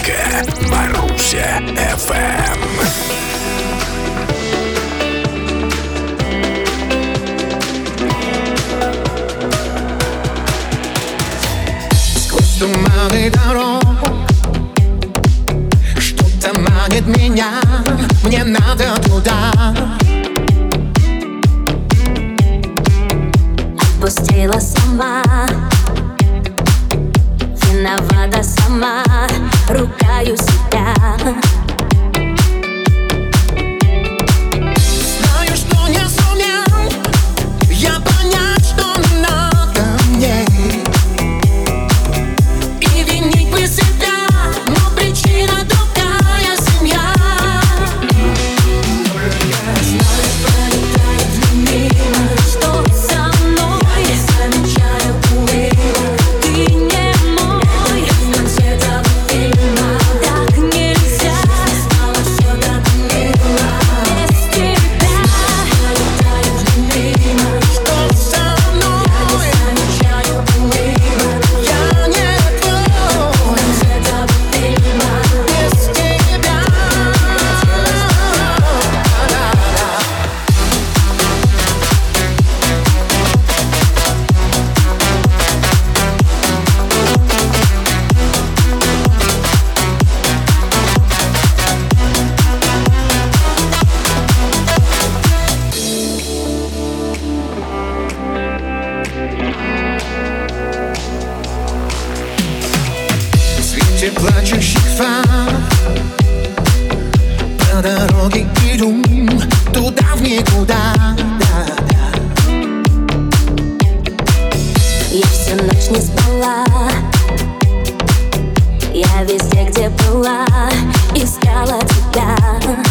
Музыка Маруся ФМ. туманы дорог Что-то манит меня, мне надо туда Отпустила сама Виновата сама ругаю себя. Среди плачущих фанов По дороге иду Туда в никуда. Да, да. Я всю ночь не спала. Я везде, где была Искала тебя.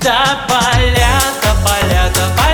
Тополя, тополя, тополя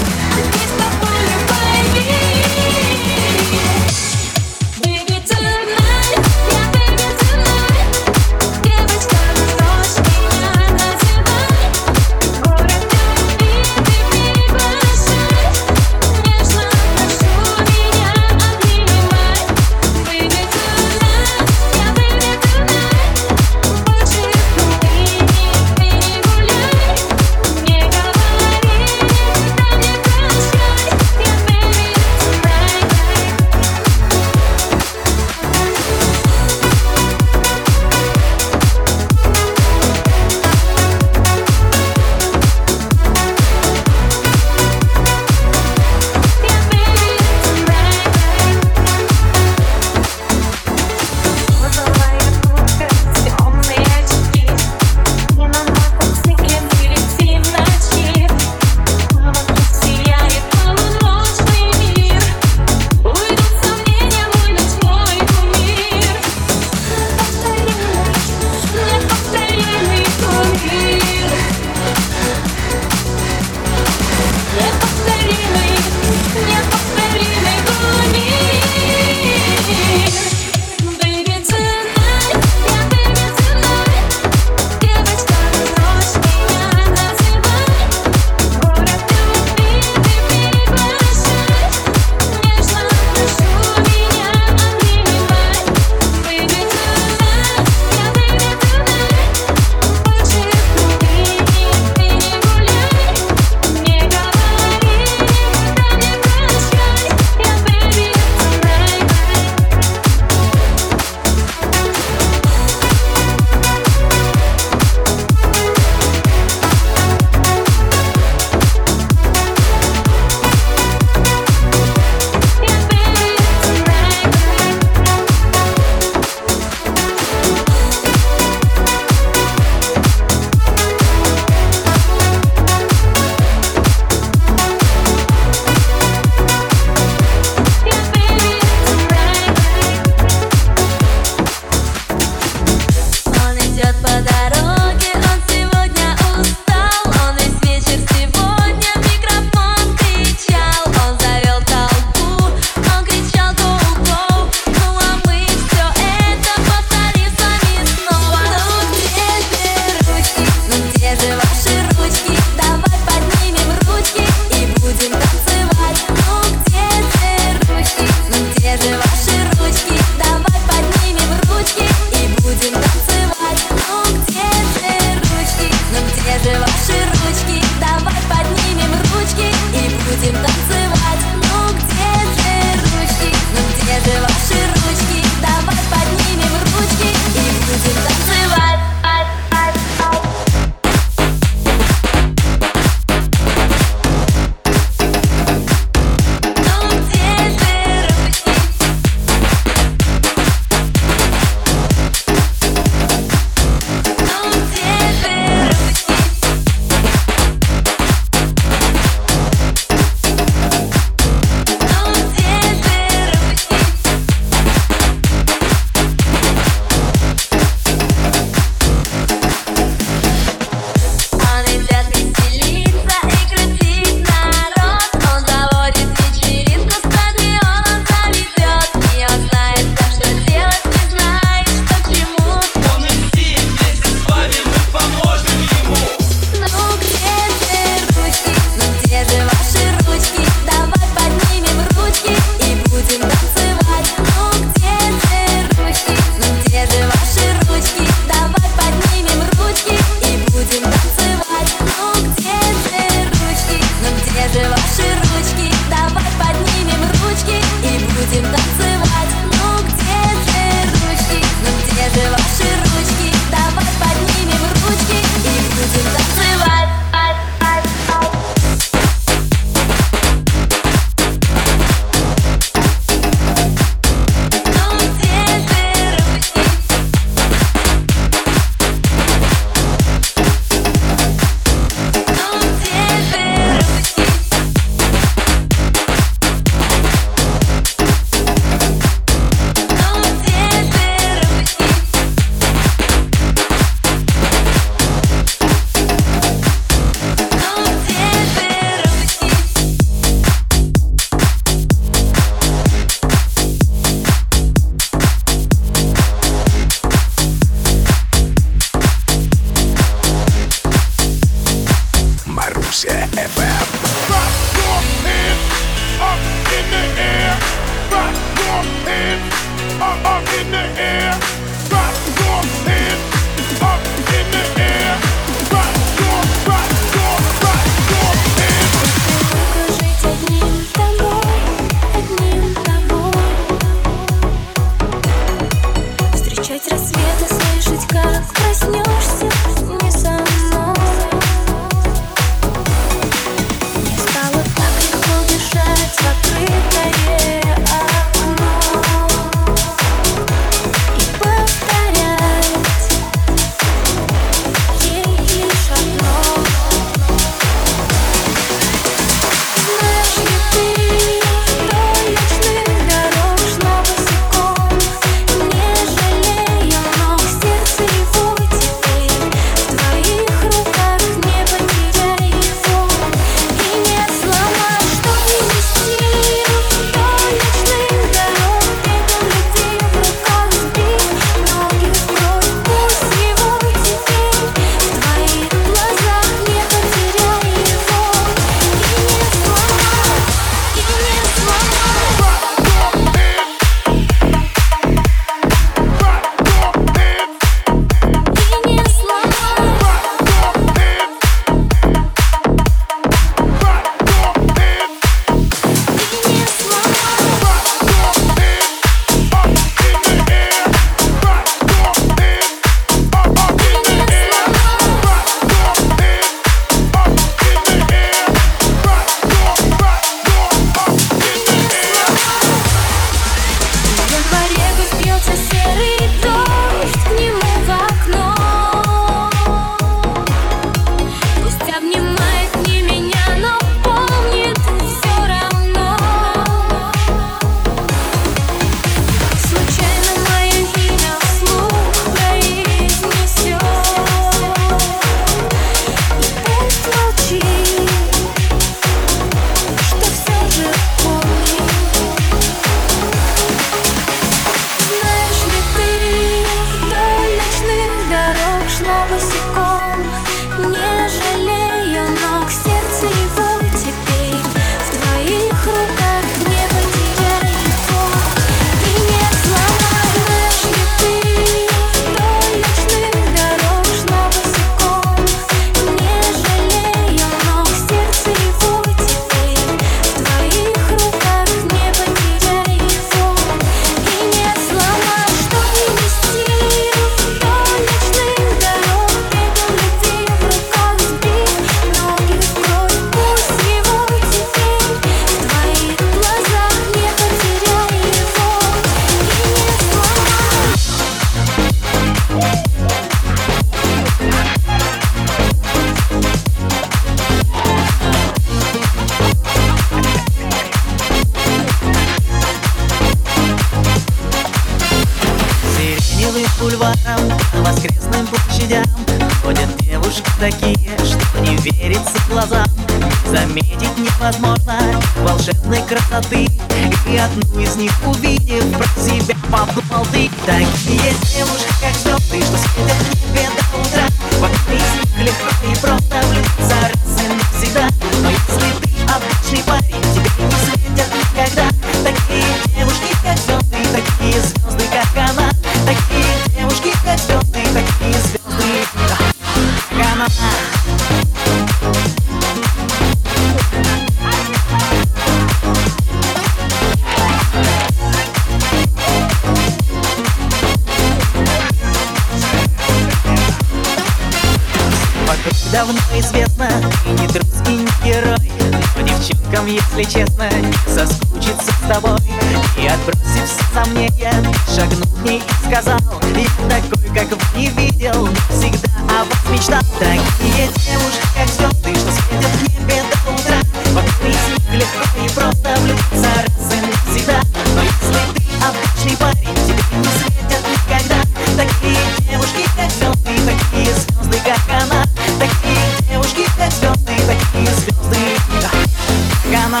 она.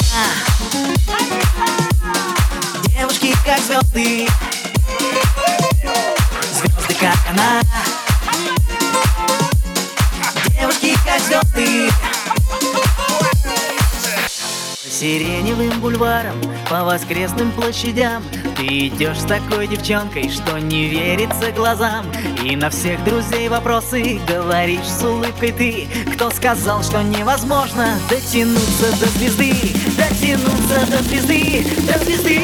Девушки как звезды. Звезды как она. Девушки как звезды. Сиреневым бульваром, по воскресным площадям ты идешь с такой девчонкой, что не верится глазам. И на всех друзей вопросы говоришь с улыбкой ты. Кто сказал, что невозможно дотянуться до звезды? Дотянуться до звезды, до звезды.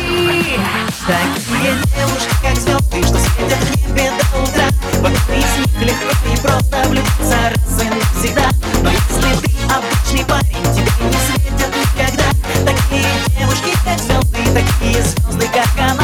Такие девушки, как звезды, что светят в небе до утра. Вот одну из них легко и просто влюбиться раз и навсегда. Но если ты обычный парень, тебе не светят никогда. Такие девушки, как звезды, такие звезды, как она.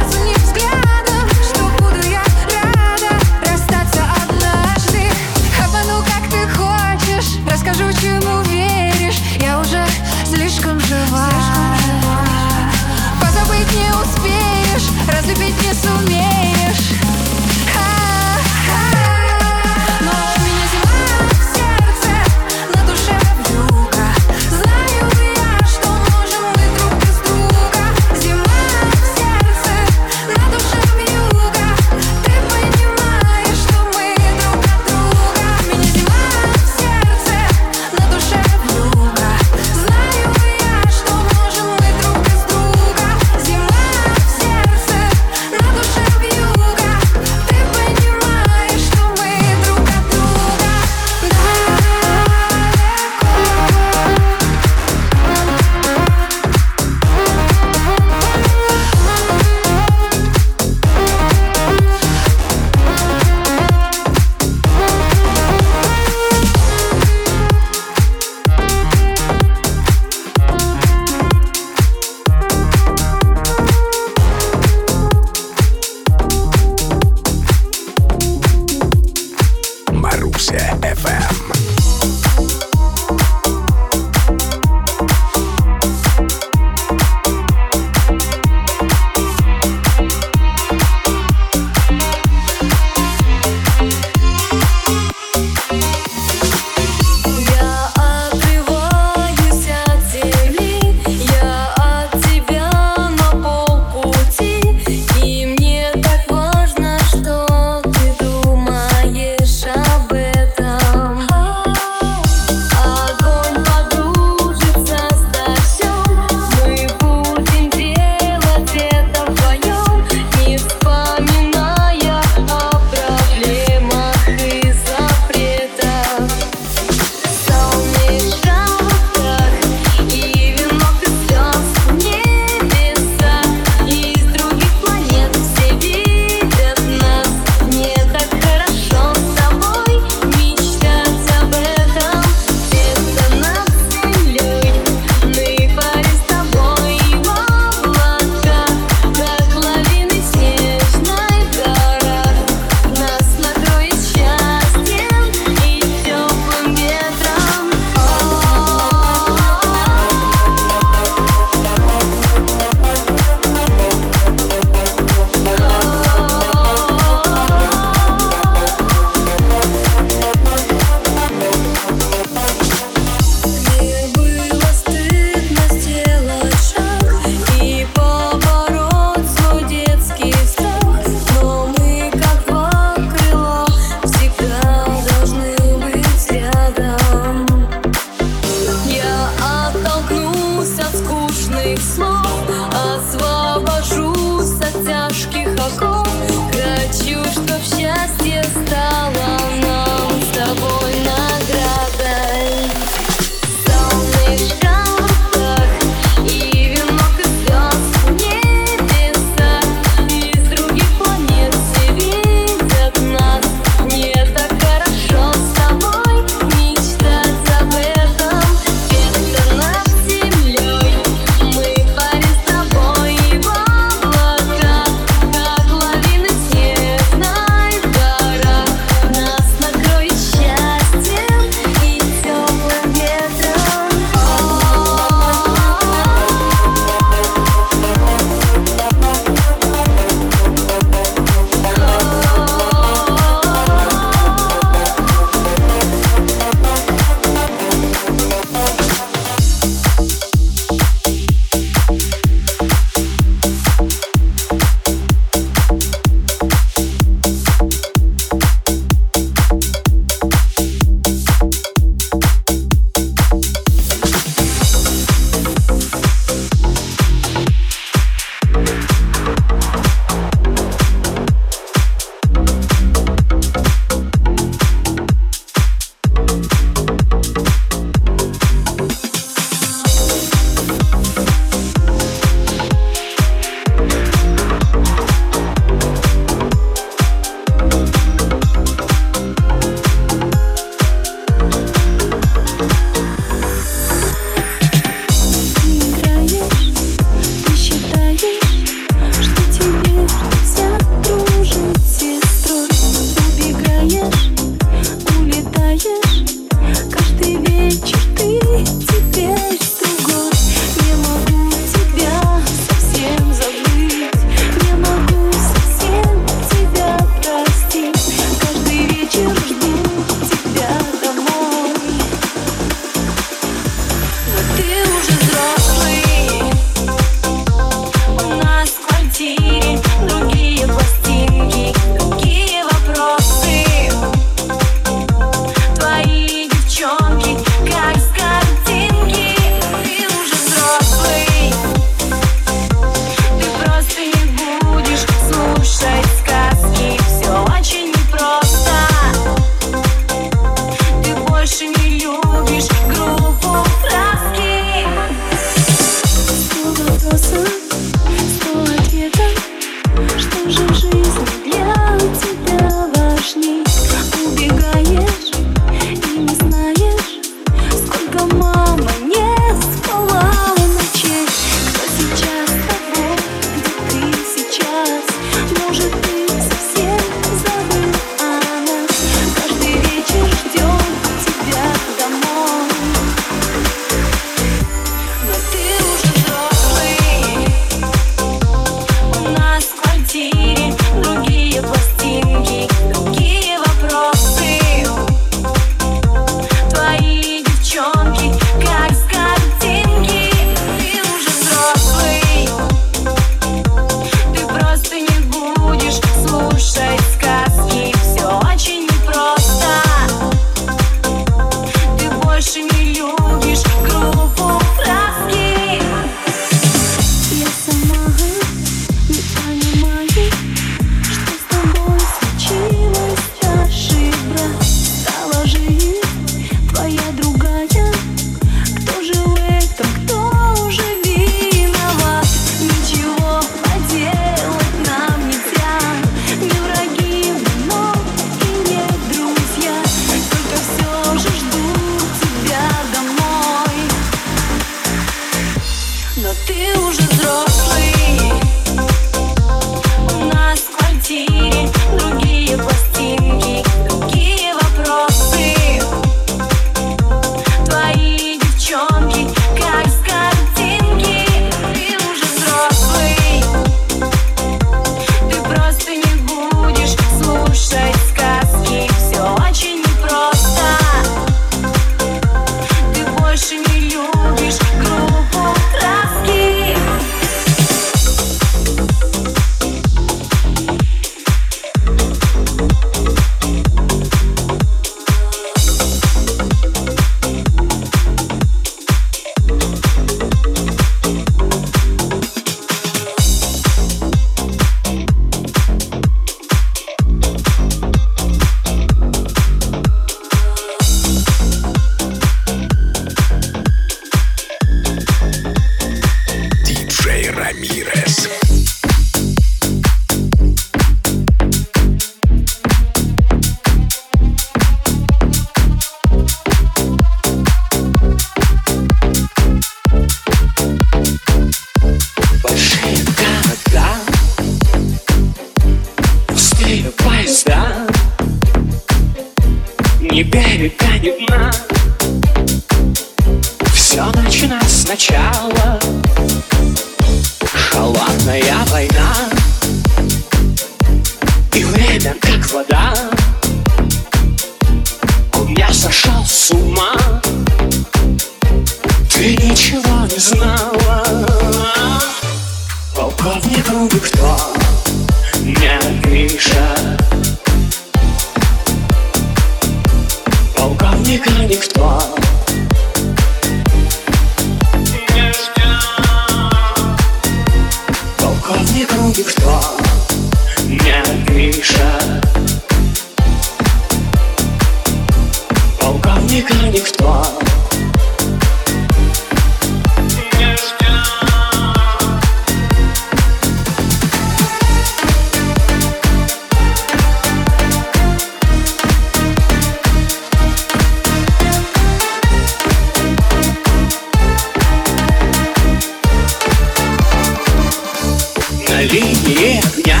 линии огня.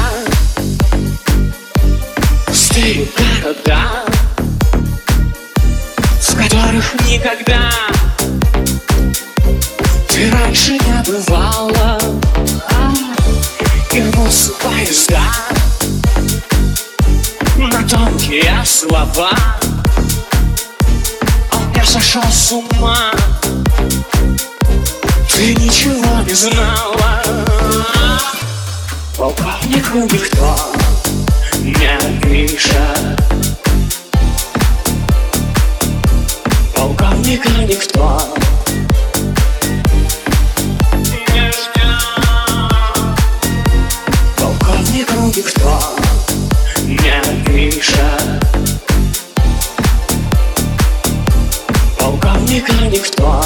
Стырю города С которых никогда Ты раньше не бывала. Вернутся поезда На тонкие слова. Я сошел с ума. Ты ничего не знала. Полковнику никто не пишет Полковника никто не ждет Полковнику никто не пишет Полковника никто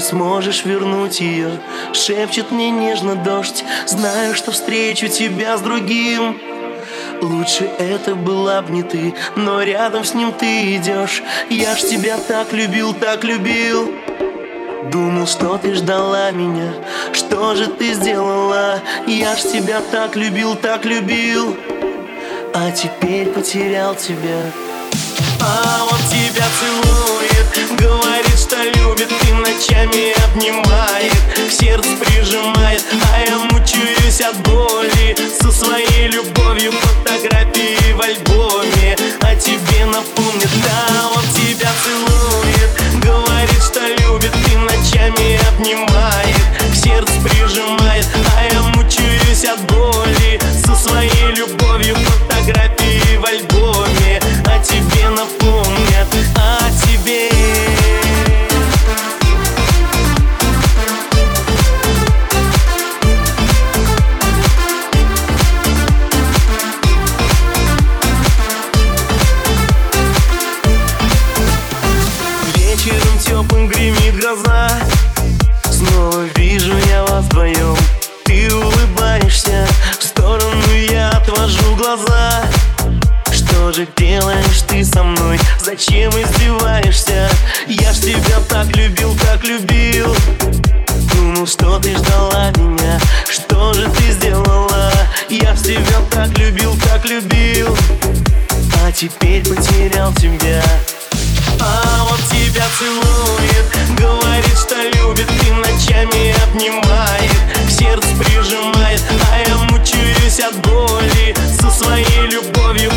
сможешь вернуть ее Шепчет мне нежно дождь Знаю, что встречу тебя с другим. Лучше это была б не ты Но рядом с ним ты идешь Я ж тебя так любил, так любил. Думал, что ты ждала меня. Что же ты сделала? Я ж тебя так любил, так любил. А теперь потерял тебя а он тебя целует, говорит, что любит И ночами обнимает, к сердцу прижимает А я мучаюсь от боли. Со своей любовью Фотографии в альбоме. О тебе напомнит Да, он тебя целует, говорит, что любит И ночами обнимает, к сердцу прижимает А я мучаюсь от боли. Со своей любовью Фотографии в альбоме. Же делаешь ты со мной? Зачем издеваешься? Я ж тебя так любил, так любил Думал, что ты ждала меня Что же ты сделала? Я ж тебя так любил, так любил А теперь потерял тебя а он тебя целует Говорит, что любит и ночами обнимает К сердцу прижимает, а я мучаюсь от боли Со своей любовью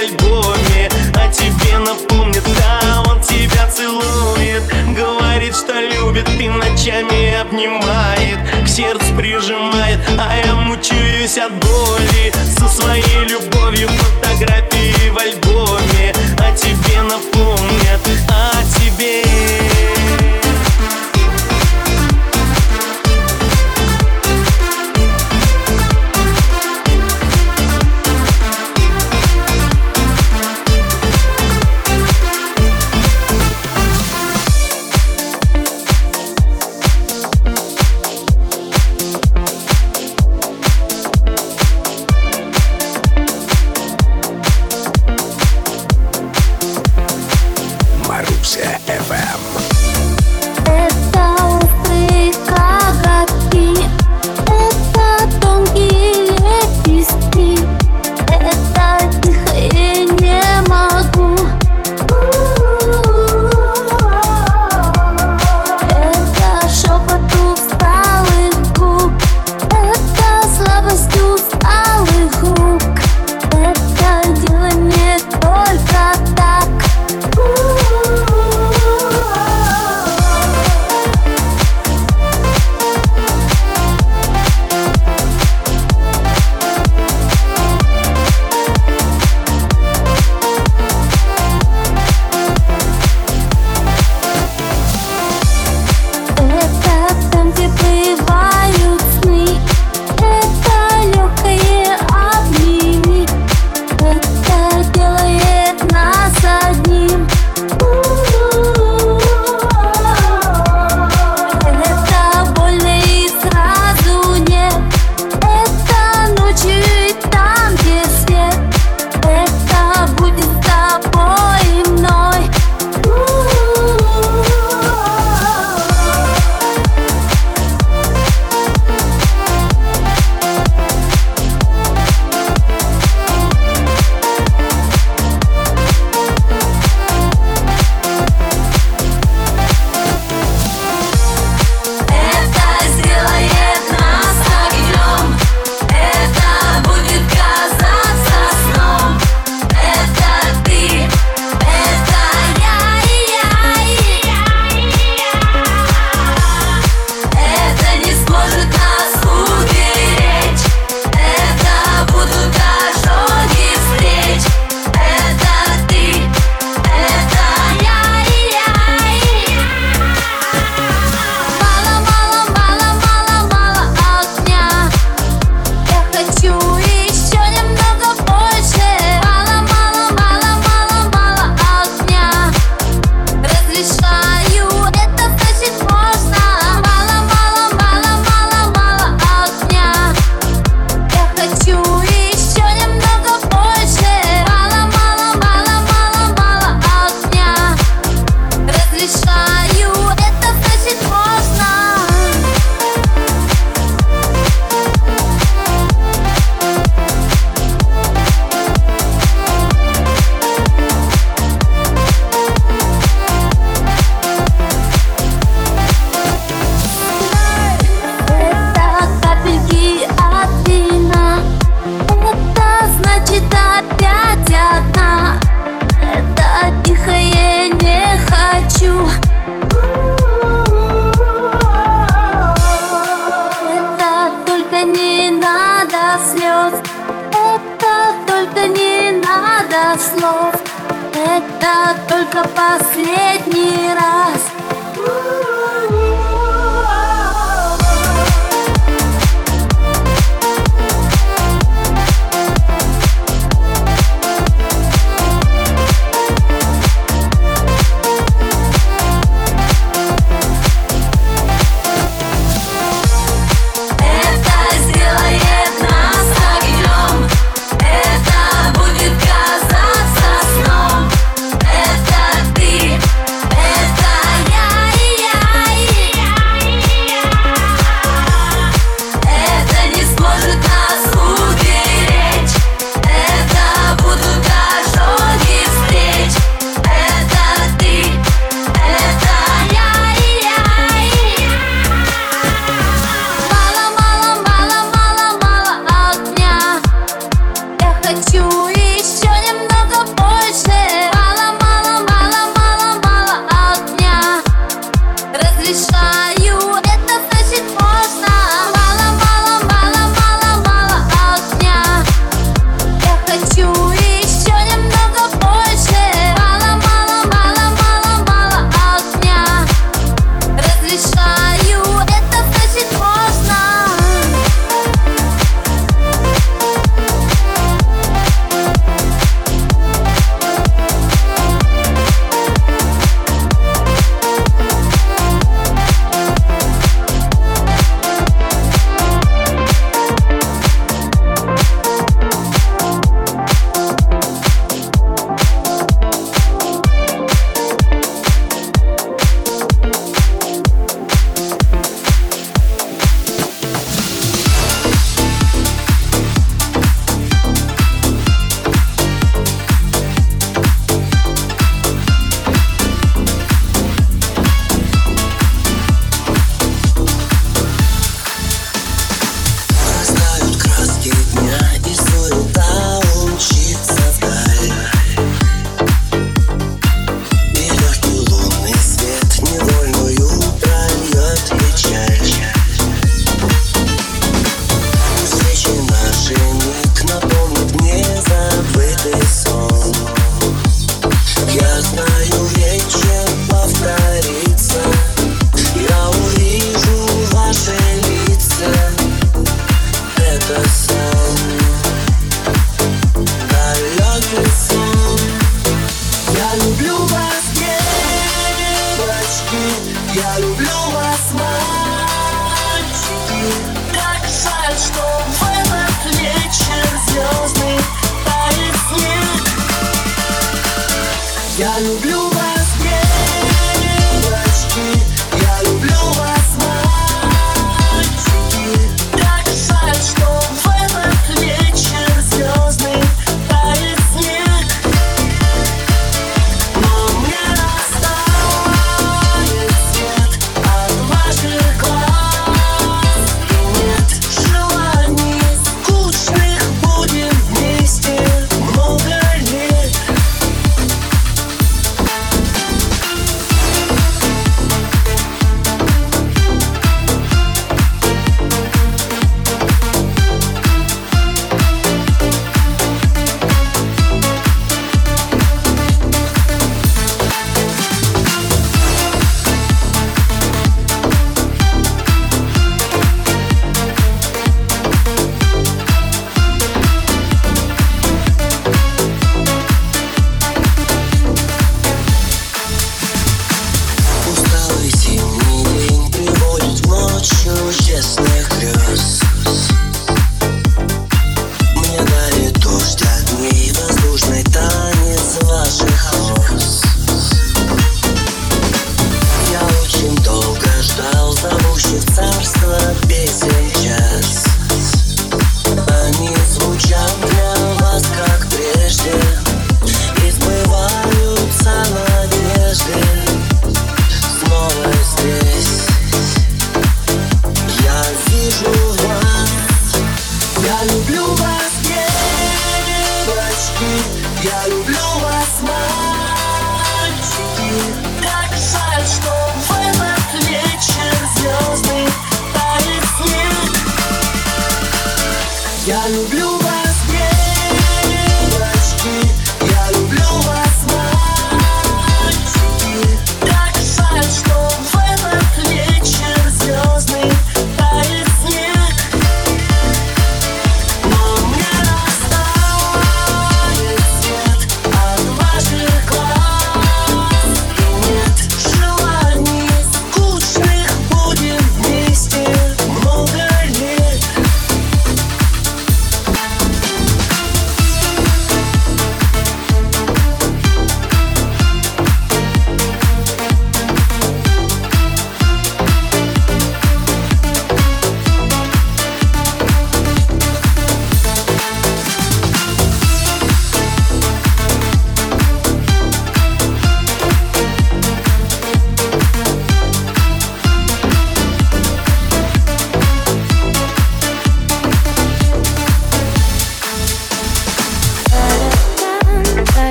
альбоме О тебе напомнит, да, он тебя целует. Говорит, что любит и ночами обнимает. К сердцу прижимает, а я мучаюсь от боли. Со своей любовью фотографии в альбоме О тебе напомнят, о тебе